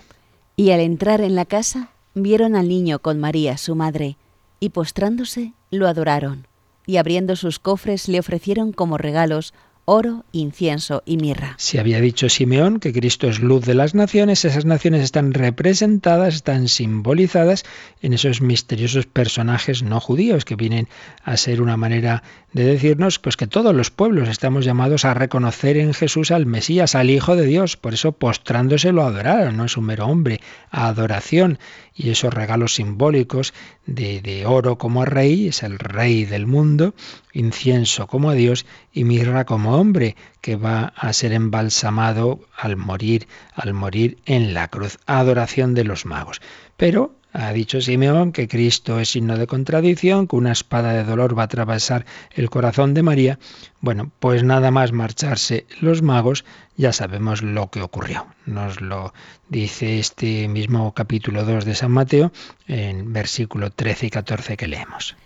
Y al entrar en la casa, vieron al niño con María, su madre, y postrándose, lo adoraron, y abriendo sus cofres le ofrecieron como regalos oro, incienso y mirra. Se había dicho Simeón que Cristo es luz de las naciones, esas naciones están representadas, están simbolizadas en esos misteriosos personajes no judíos que vienen a ser una manera de decirnos pues que todos los pueblos estamos llamados a reconocer en Jesús al Mesías, al Hijo de Dios, por eso postrándose lo adoraron, no es un mero hombre, a adoración. Y esos regalos simbólicos de, de oro como rey, es el rey del mundo, incienso como a Dios y mirra como hombre que va a ser embalsamado al morir, al morir en la cruz. Adoración de los magos. Pero ha dicho Simeón que Cristo es signo de contradicción, que una espada de dolor va a atravesar el corazón de María. Bueno, pues nada más marcharse los magos, ya sabemos lo que ocurrió. Nos lo dice este mismo capítulo 2 de San Mateo en versículo 13 y 14 que leemos.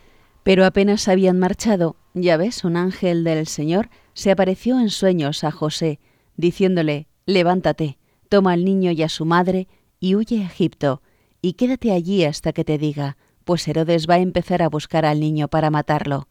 Pero apenas habían marchado, ya ves, un ángel del Señor se apareció en sueños a José, diciéndole, levántate, toma al niño y a su madre, y huye a Egipto, y quédate allí hasta que te diga, pues Herodes va a empezar a buscar al niño para matarlo.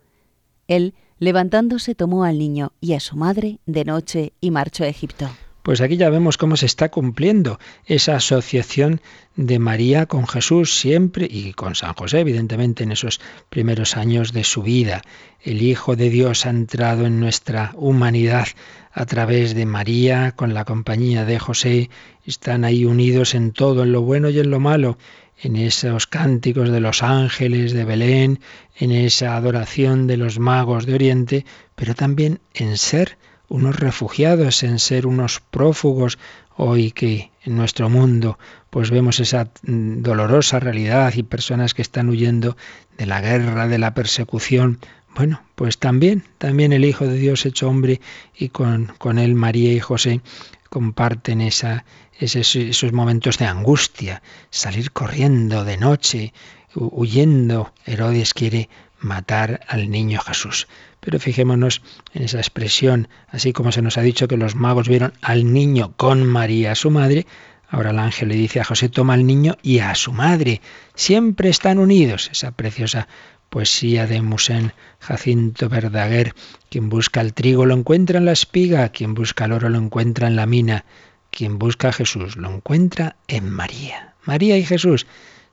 Él, levantándose, tomó al niño y a su madre de noche y marchó a Egipto. Pues aquí ya vemos cómo se está cumpliendo esa asociación de María con Jesús siempre y con San José, evidentemente, en esos primeros años de su vida. El Hijo de Dios ha entrado en nuestra humanidad a través de María, con la compañía de José. Están ahí unidos en todo, en lo bueno y en lo malo, en esos cánticos de los ángeles de Belén, en esa adoración de los magos de Oriente, pero también en ser unos refugiados, en ser unos prófugos, hoy que en nuestro mundo pues vemos esa dolorosa realidad y personas que están huyendo de la guerra, de la persecución. Bueno, pues también, también el Hijo de Dios hecho hombre y con, con él María y José comparten esa, esos, esos momentos de angustia, salir corriendo de noche, huyendo. Herodes quiere matar al niño Jesús. Pero fijémonos en esa expresión, así como se nos ha dicho que los magos vieron al niño con María, su madre, ahora el ángel le dice a José, toma al niño y a su madre. Siempre están unidos. Esa preciosa poesía de Musén Jacinto Verdaguer. Quien busca el trigo lo encuentra en la espiga, quien busca el oro lo encuentra en la mina, quien busca a Jesús lo encuentra en María. María y Jesús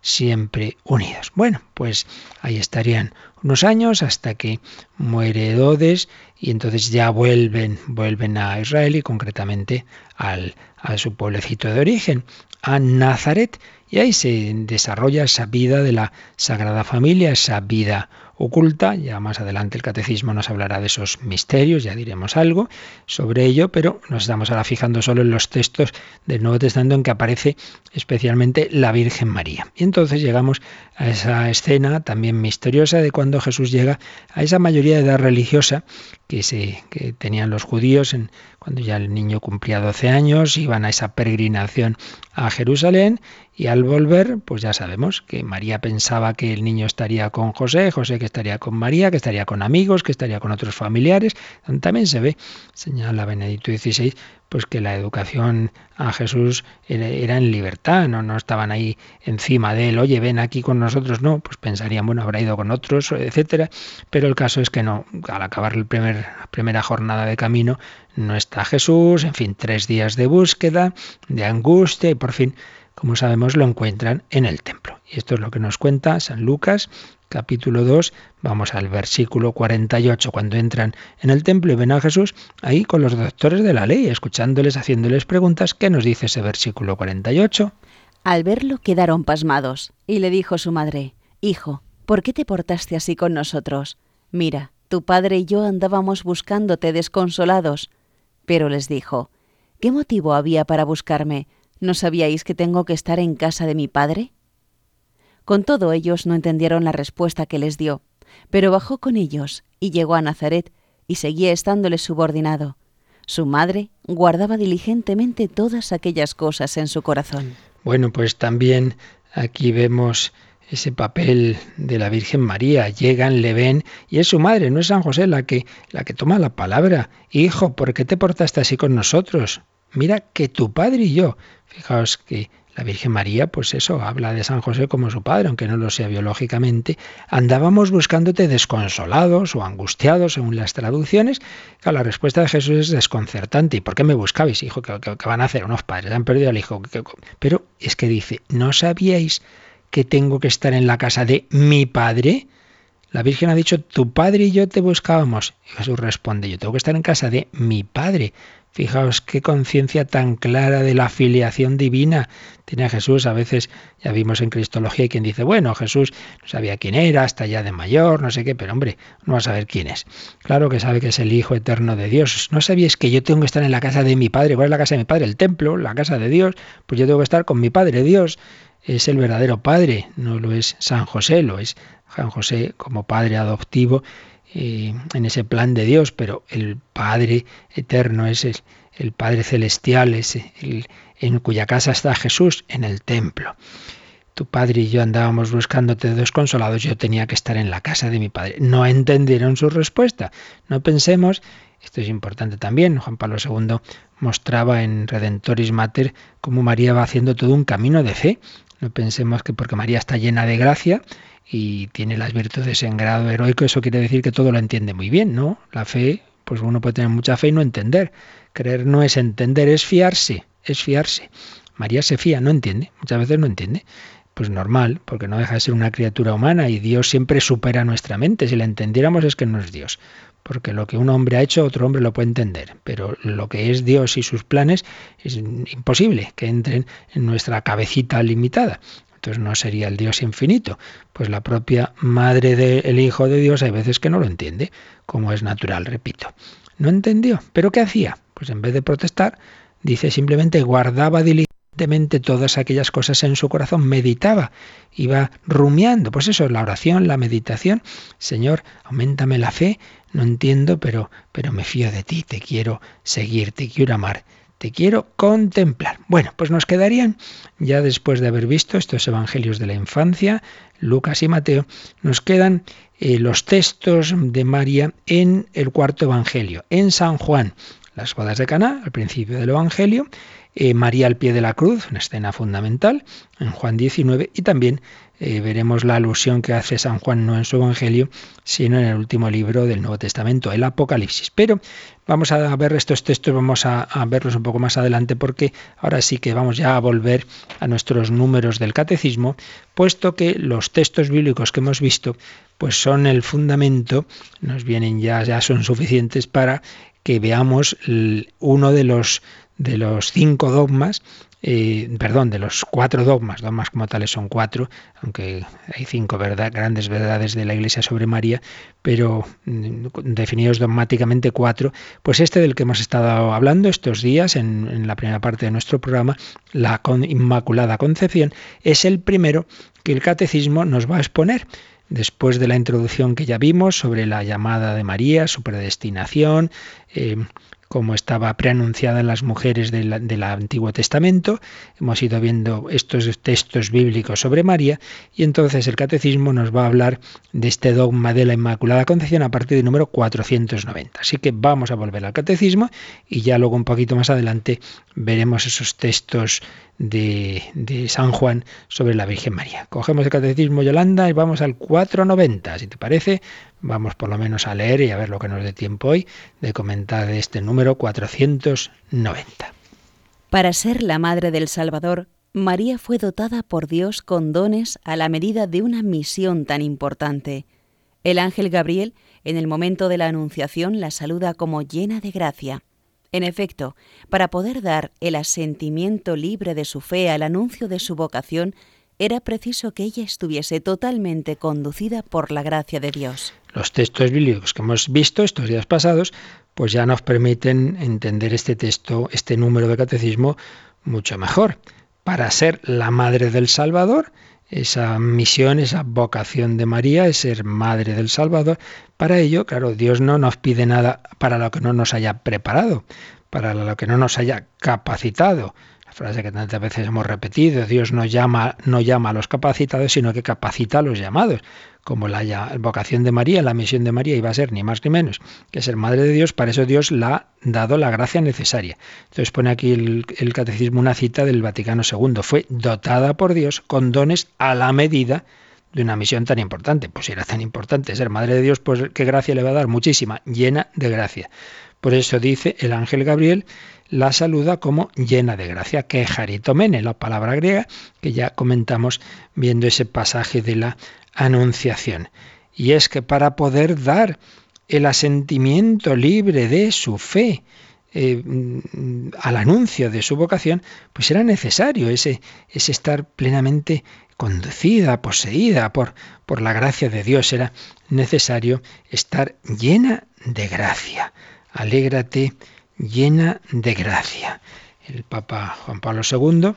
siempre unidos. Bueno, pues ahí estarían unos años hasta que muere Herodes y entonces ya vuelven, vuelven a Israel y concretamente al, a su pueblecito de origen, a Nazaret, y ahí se desarrolla esa vida de la Sagrada Familia, esa vida oculta. Ya más adelante el catecismo nos hablará de esos misterios, ya diremos algo sobre ello, pero nos estamos ahora fijando solo en los textos del Nuevo Testamento en que aparece especialmente la Virgen María. Y entonces llegamos a esa escena también misteriosa de cuando Jesús llega a esa mayoría de edad religiosa que, se, que tenían los judíos en, cuando ya el niño cumplía 12 años, iban a esa peregrinación a Jerusalén y al volver, pues ya sabemos que María pensaba que el niño estaría con José, José que estaría con María, que estaría con amigos, que estaría con otros familiares. También se ve, señala Benedicto XVI, pues que la educación a Jesús era en libertad, no, no estaban ahí encima de él, oye, ven aquí con nosotros, no, pues pensarían, bueno, habrá ido con otros, etcétera, pero el caso es que no, al acabar la primer, primera jornada de camino, no está Jesús, en fin, tres días de búsqueda, de angustia y por fin como sabemos, lo encuentran en el templo. Y esto es lo que nos cuenta San Lucas capítulo 2, vamos al versículo 48, cuando entran en el templo y ven a Jesús ahí con los doctores de la ley, escuchándoles, haciéndoles preguntas. ¿Qué nos dice ese versículo 48? Al verlo quedaron pasmados, y le dijo su madre, Hijo, ¿por qué te portaste así con nosotros? Mira, tu padre y yo andábamos buscándote desconsolados. Pero les dijo, ¿qué motivo había para buscarme? ¿No sabíais que tengo que estar en casa de mi padre? Con todo ellos no entendieron la respuesta que les dio, pero bajó con ellos y llegó a Nazaret y seguía estándoles subordinado. Su madre guardaba diligentemente todas aquellas cosas en su corazón. Bueno, pues también aquí vemos ese papel de la Virgen María. Llegan, le ven y es su madre, no es San José la que la que toma la palabra. Hijo, ¿por qué te portaste así con nosotros? Mira que tu padre y yo. Fijaos que la Virgen María, pues eso, habla de San José como su padre, aunque no lo sea biológicamente. Andábamos buscándote desconsolados o angustiados, según las traducciones. la respuesta de Jesús es desconcertante. ¿Y por qué me buscabais, hijo? ¿Qué, van a hacer unos padres? Han perdido al hijo. Pero es que dice, ¿no sabíais que tengo que estar en la casa de mi padre? La Virgen ha dicho, tu padre y yo te buscábamos. Y Jesús responde, yo tengo que estar en casa de mi padre. Fijaos qué conciencia tan clara de la filiación divina tiene Jesús. A veces ya vimos en Cristología quien dice, bueno, Jesús no sabía quién era, hasta ya de mayor, no sé qué, pero hombre, no va a saber quién es. Claro que sabe que es el Hijo eterno de Dios. ¿No sabíais que yo tengo que estar en la casa de mi Padre? ¿Cuál es la casa de mi Padre? El templo, la casa de Dios. Pues yo tengo que estar con mi Padre Dios. Es el verdadero Padre, no lo es San José, lo es San José como Padre adoptivo eh, en ese plan de Dios, pero el Padre eterno es el, Padre celestial, es el, en cuya casa está Jesús, en el templo. Tu padre y yo andábamos buscándote desconsolados, yo tenía que estar en la casa de mi padre. No entendieron su respuesta. No pensemos, esto es importante también, Juan Pablo II mostraba en Redentoris Mater cómo María va haciendo todo un camino de fe. No pensemos que porque María está llena de gracia, y tiene las virtudes en grado heroico, eso quiere decir que todo lo entiende muy bien, ¿no? La fe, pues uno puede tener mucha fe y no entender. Creer no es entender, es fiarse, es fiarse. María se fía, no entiende, muchas veces no entiende. Pues normal, porque no deja de ser una criatura humana y Dios siempre supera nuestra mente. Si la entendiéramos es que no es Dios. Porque lo que un hombre ha hecho, otro hombre lo puede entender. Pero lo que es Dios y sus planes es imposible que entren en nuestra cabecita limitada. Entonces no sería el Dios infinito. Pues la propia madre del Hijo de Dios hay veces que no lo entiende, como es natural, repito. No entendió. ¿Pero qué hacía? Pues en vez de protestar, dice simplemente guardaba diligentemente todas aquellas cosas en su corazón, meditaba, iba rumiando. Pues eso es la oración, la meditación. Señor, aumentame la fe, no entiendo, pero, pero me fío de ti, te quiero seguir, te quiero amar te quiero contemplar. Bueno, pues nos quedarían, ya después de haber visto estos evangelios de la infancia, Lucas y Mateo, nos quedan eh, los textos de María en el cuarto evangelio, en San Juan, las bodas de Caná, al principio del evangelio, eh, María al pie de la cruz, una escena fundamental, en Juan 19, y también eh, veremos la alusión que hace San Juan no en su Evangelio, sino en el último libro del Nuevo Testamento, el Apocalipsis. Pero vamos a ver estos textos, vamos a, verlos un poco más adelante, porque ahora sí que vamos ya a volver a nuestros números del catecismo, puesto que los textos bíblicos que hemos visto, pues son el fundamento, nos vienen ya, ya son suficientes para que veamos uno de los de los cinco dogmas eh, perdón, de los cuatro dogmas, dogmas como tales son cuatro, aunque hay cinco grandes verdades de la Iglesia sobre María, pero mm, definidos dogmáticamente cuatro, pues este del que hemos estado hablando estos días en, en la primera parte de nuestro programa, la Inmaculada Concepción, es el primero que el catecismo nos va a exponer después de la introducción que ya vimos sobre la llamada de María, su predestinación, eh, como estaba preanunciada en las mujeres del, Antiguo Testamento. Hemos ido viendo estos textos bíblicos sobre María y entonces el Catecismo nos va a hablar de este dogma de la Inmaculada Concepción a partir del número 490. Así que vamos a volver al Catecismo y ya luego un poquito más adelante veremos esos textos de, San Juan sobre la Virgen María. Cogemos el Catecismo Yolanda y vamos al 490. Si te parece, vamos por lo menos a leer y a ver lo que nos dé tiempo hoy de comentar este número 490. Para ser la madre del Salvador, María fue dotada por Dios con dones a la medida de una misión tan importante. El ángel Gabriel, en el momento de la Anunciación, la saluda como llena de gracia. En efecto, para poder dar el asentimiento libre de su fe al anuncio de su vocación, era preciso que ella estuviese totalmente conducida por la gracia de Dios. Los textos bíblicos que hemos visto estos días pasados, pues ya nos permiten entender este texto, este número de catecismo mucho mejor. Para ser la madre del Salvador, esa misión, esa vocación de María es ser madre del Salvador. Para ello, claro, Dios no nos pide nada para lo que no nos haya preparado, para lo que no nos haya capacitado frase que tantas veces hemos repetido, Dios no llama, no llama a los capacitados, sino que capacita a los llamados. Como la vocación de María, la misión de María iba a ser ni más ni menos que ser madre de Dios, para eso Dios la ha dado la gracia necesaria. Entonces pone aquí el, catecismo una cita del Vaticano II. Fue dotada por Dios con dones a la medida de una misión tan importante. Pues si era tan importante ser madre de Dios, pues qué gracia le va a dar, muchísima, llena de gracia. Por eso dice el ángel Gabriel la saluda como llena de gracia, que jaritomene, la palabra griega que ya comentamos viendo ese pasaje de la Anunciación. Y es que para poder dar el asentimiento libre de su fe, eh, mm, al anuncio de su vocación, pues era necesario ese, estar plenamente conducida, poseída por, por la gracia de Dios. Era necesario estar llena de gracia. Alégrate llena de gracia. El Papa Juan Pablo II,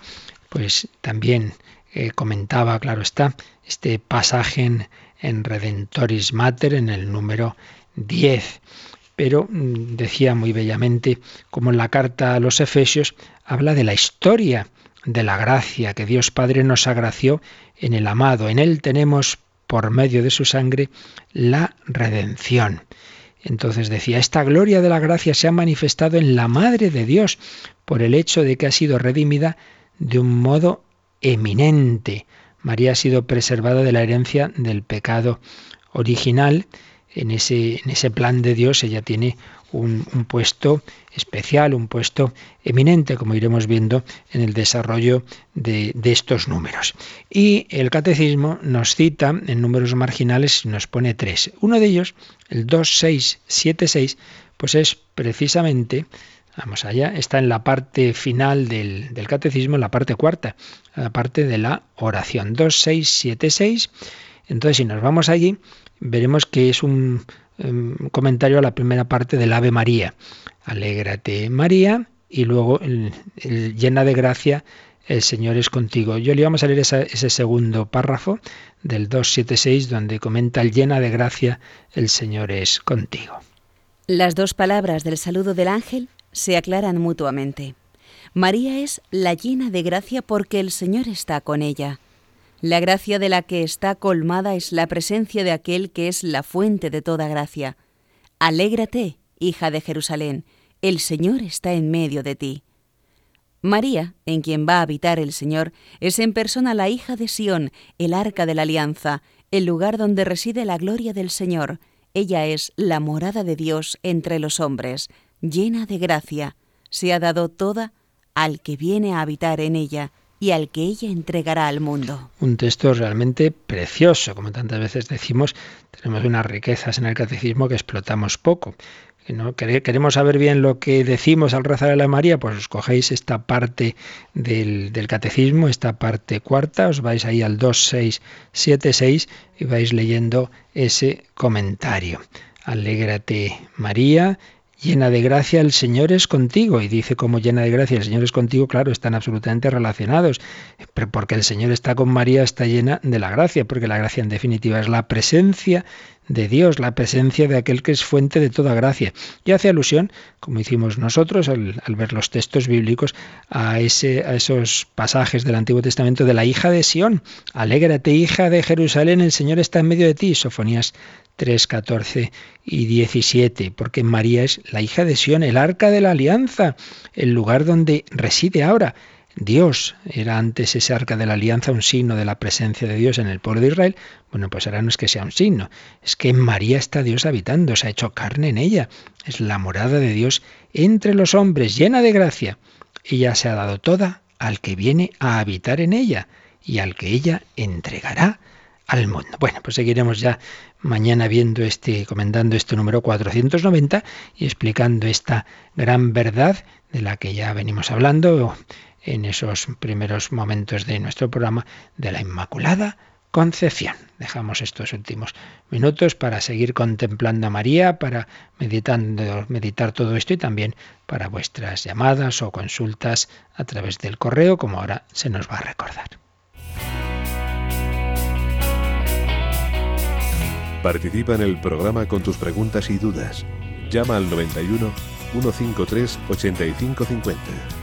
pues también eh, comentaba, claro está, este pasaje en, en Redentoris Mater, en el número 10 pero mm, decía muy bellamente como en la carta a los Efesios habla de la historia de la gracia que Dios Padre nos agració en el amado. En Él tenemos, por medio de su sangre, la redención. Entonces decía, esta gloria de la gracia se ha manifestado en la Madre de Dios por el hecho de que ha sido redimida de un modo eminente. María ha sido preservada de la herencia del pecado original. En ese, en ese plan de Dios ella tiene un, puesto especial, un puesto eminente, como iremos viendo en el desarrollo de, de, estos números. Y el catecismo nos cita en números marginales, nos pone tres. Uno de ellos, el 2676, pues es precisamente, vamos allá, está en la parte final del, catecismo, en la parte cuarta, la parte de la oración. 2676. Entonces, si nos vamos allí, veremos que es un Em, comentario a la primera parte del Ave María. Alégrate María y luego llena de gracia el Señor es contigo. Yo le vamos a leer ese segundo párrafo del 276 donde comenta el llena de gracia el Señor es contigo. Las dos palabras del saludo del ángel se aclaran mutuamente. María es la llena de gracia porque el Señor está con ella. La gracia de la que está colmada es la presencia de aquel que es la fuente de toda gracia. Alégrate, hija de Jerusalén, el Señor está en medio de ti. María, en quien va a habitar el Señor, es en persona la hija de Sión, el arca de la alianza, el lugar donde reside la gloria del Señor. Ella es la morada de Dios entre los hombres, llena de gracia. Se ha dado toda al que viene a habitar en ella y al que ella entregará al mundo. Un texto realmente precioso, como tantas veces decimos, tenemos unas riquezas en el catecismo que explotamos poco. ¿No? Queremos saber bien lo que decimos al rezar a la María, pues os cogéis esta parte del, del, catecismo, esta parte cuarta, os vais ahí al 2676 y vais leyendo ese comentario. Alégrate María, llena de gracia, el Señor es contigo. Y dice como llena de gracia, el Señor es contigo, claro, están absolutamente relacionados. Porque el Señor está con María, está llena de la gracia, porque la gracia en definitiva es la presencia de Dios, la presencia de aquel que es fuente de toda gracia. Y hace alusión, como hicimos nosotros al, ver los textos bíblicos, a, ese, a esos pasajes del Antiguo Testamento de la hija de Sión. Alégrate, hija de Jerusalén, el Señor está en medio de ti. Sofonías 3, 14 y 17, porque María es la hija de Sión, el arca de la alianza, el lugar donde reside ahora. Dios era antes ese arca de la alianza un signo de la presencia de Dios en el pueblo de Israel. Bueno, pues ahora no es que sea un signo, es que en María está Dios habitando, se ha hecho carne en ella. Es la morada de Dios entre los hombres, llena de gracia. Ella se ha dado toda al que viene a habitar en ella y al que ella entregará al mundo. Bueno, pues seguiremos ya mañana viendo este, comentando este número 490 y explicando esta gran verdad de la que ya venimos hablando en esos primeros momentos de nuestro programa de la Inmaculada Concepción. Dejamos estos últimos minutos para seguir contemplando a María, para meditando, meditar todo esto y también para vuestras llamadas o consultas a través del correo, como ahora se nos va a recordar. Participa en el programa con tus preguntas y dudas. Llama al 91 153 8550.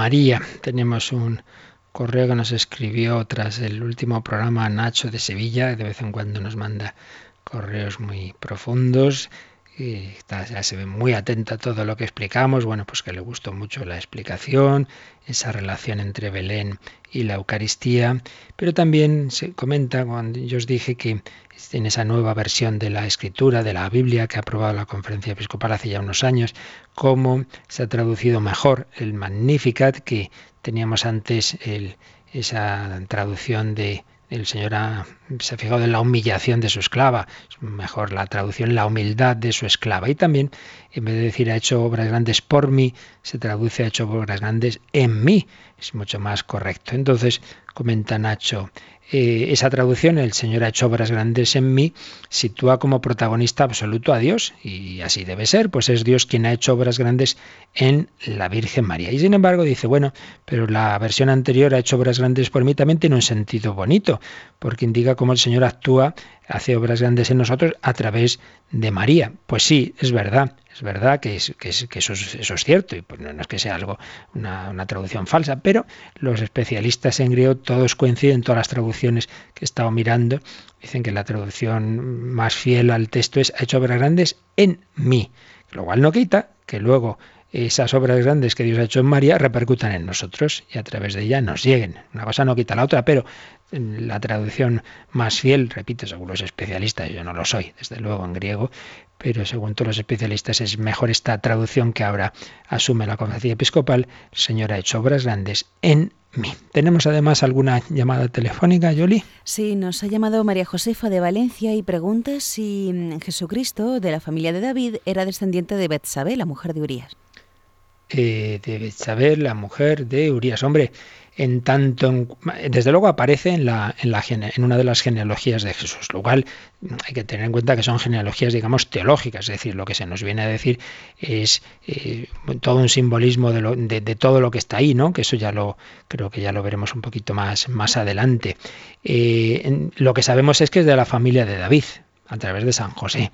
María. Tenemos un correo que nos escribió tras el último programa Nacho de Sevilla. De vez en cuando nos manda correos muy profundos. Y ya se ve muy atenta a todo lo que explicamos. Bueno, pues que le gustó mucho la explicación, esa relación entre Belén y la Eucaristía. Pero también se comenta, cuando yo os dije que en esa nueva versión de la escritura, de la Biblia que ha aprobado la conferencia episcopal hace ya unos años, cómo se ha traducido mejor el Magnificat que teníamos antes esa traducción de el Señor se ha fijado en la humillación de su esclava, mejor la traducción, la humildad de su esclava. Y también, en vez de decir ha hecho obras grandes por mí, se traduce ha hecho obras grandes en mí. Es mucho más correcto. Entonces, comenta Nacho, eh, esa traducción, el Señor ha hecho obras grandes en mí, sitúa como protagonista absoluto a Dios, y así debe ser, pues es Dios quien ha hecho obras grandes en la Virgen María. Y sin embargo dice, bueno, pero la versión anterior ha hecho obras grandes por mí también tiene un sentido bonito, porque indica cómo el Señor actúa, hace obras grandes en nosotros a través de María. Pues sí, es verdad, es verdad que, eso, es, cierto, y pues no, es que sea algo, una, una, traducción falsa, pero los especialistas en griego todos coinciden, todas las traducciones que he estado mirando, dicen que la traducción más fiel al texto es ha hecho obras grandes en mí, lo cual no quita que luego esas obras grandes que Dios ha hecho en María repercutan en nosotros y a través de ella nos lleguen. Una cosa no quita la otra, pero la traducción más fiel, repito, según los especialistas, yo no lo soy, desde luego en griego, pero según todos los especialistas es mejor esta traducción que ahora asume la conferencia episcopal, Señor ha hecho obras grandes en mí. ¿Tenemos además alguna llamada telefónica, Yoli? Sí, nos ha llamado María Josefa de Valencia y pregunta si Jesucristo, de la familia de David, era descendiente de Betsabé, la mujer de Urias eh, de la mujer de Urias. Hombre, en tanto, desde luego aparece en, una de las genealogías de Jesús, lo cual hay que tener en cuenta que son genealogías, digamos, teológicas, es decir, lo que se nos viene a decir es eh, todo un simbolismo de, todo lo que está ahí, ¿no? Que eso ya lo creo que ya lo veremos un poquito más, más adelante. Eh, lo que sabemos es que es de la familia de David, a través de San José.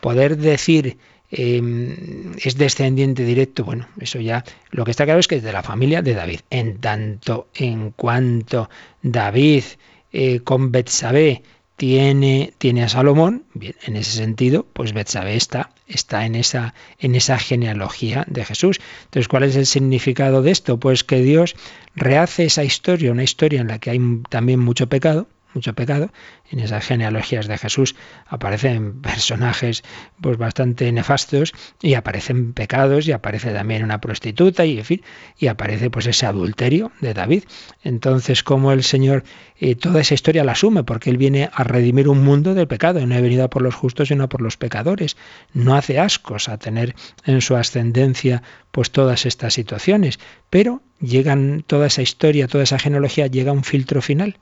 Poder decir Em, es descendiente directo, bueno, eso ya lo que está claro es que es de la familia de David. En tanto, en cuanto David eh, con Betsabé tiene, tiene a Salomón, bien, en ese sentido, pues Betsabé está, está en, esa, en esa genealogía de Jesús. Entonces, ¿cuál es el significado de esto? Pues que Dios rehace esa historia, una historia en la que hay también mucho pecado, mucho pecado. En esas genealogías de Jesús aparecen personajes pues bastante nefastos y aparecen pecados y aparece también una prostituta y en fin, y aparece pues ese adulterio de David. Entonces, como el Señor eh, toda esa historia la asume porque él viene a redimir un mundo del pecado, no ha venido a por los justos sino por los pecadores. No hace ascos a tener en su ascendencia pues todas estas situaciones, pero llegan toda esa historia, toda esa genealogía llega a un filtro final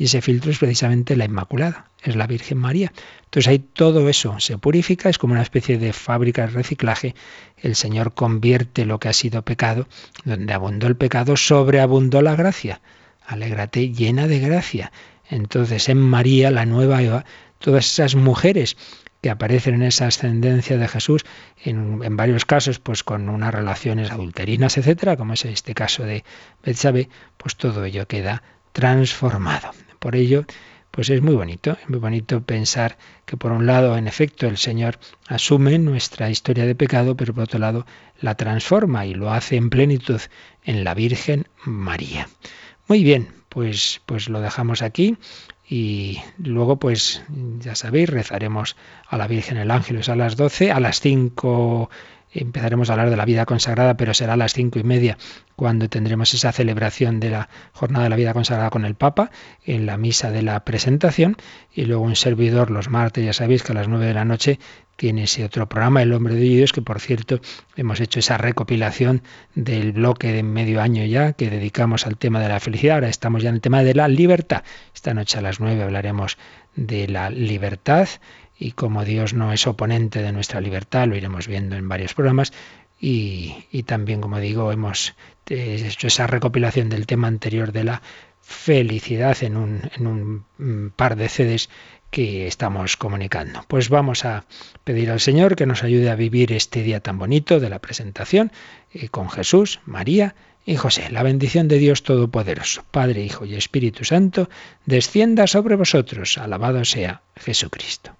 y ese filtro es precisamente la Inmaculada, es la Virgen María. Entonces ahí todo eso se purifica, es como una especie de fábrica de reciclaje. El Señor convierte lo que ha sido pecado, donde abundó el pecado, sobreabundó la gracia. Alégrate llena de gracia. Entonces en María, la nueva Eva, todas esas mujeres que aparecen en esa ascendencia de Jesús, en, varios casos, pues con unas relaciones adulterinas, etcétera, como es este caso de Betsabé, pues todo ello queda transformado. Por ello, pues es muy bonito, es muy bonito pensar que por un lado, en efecto, el Señor asume nuestra historia de pecado, pero por otro lado la transforma y lo hace en plenitud en la Virgen María. Muy bien, pues, pues lo dejamos aquí y luego pues ya sabéis, rezaremos a la Virgen el Ángel a las 12, a las 5 empezaremos a hablar de la vida consagrada, pero será a las cinco y media cuando tendremos esa celebración de la jornada de la vida consagrada con el Papa, en la misa de la presentación, y luego un servidor los martes, ya sabéis que a las nueve de la noche tiene ese otro programa, El Hombre de Dios, que por cierto hemos hecho esa recopilación del bloque de medio año ya que dedicamos al tema de la felicidad. Ahora estamos ya en el tema de la libertad. Esta noche a las nueve hablaremos de la libertad y como Dios no es oponente de nuestra libertad, lo iremos viendo en varios programas, y, también, como digo, hemos eh, hecho esa recopilación del tema anterior de la felicidad en un, en un mm, par de CDs que estamos comunicando. Pues vamos a pedir al Señor que nos ayude a vivir este día tan bonito de la presentación eh, con Jesús, María y José. La bendición de Dios Todopoderoso, Padre, Hijo y Espíritu Santo, descienda sobre vosotros. Alabado sea Jesucristo.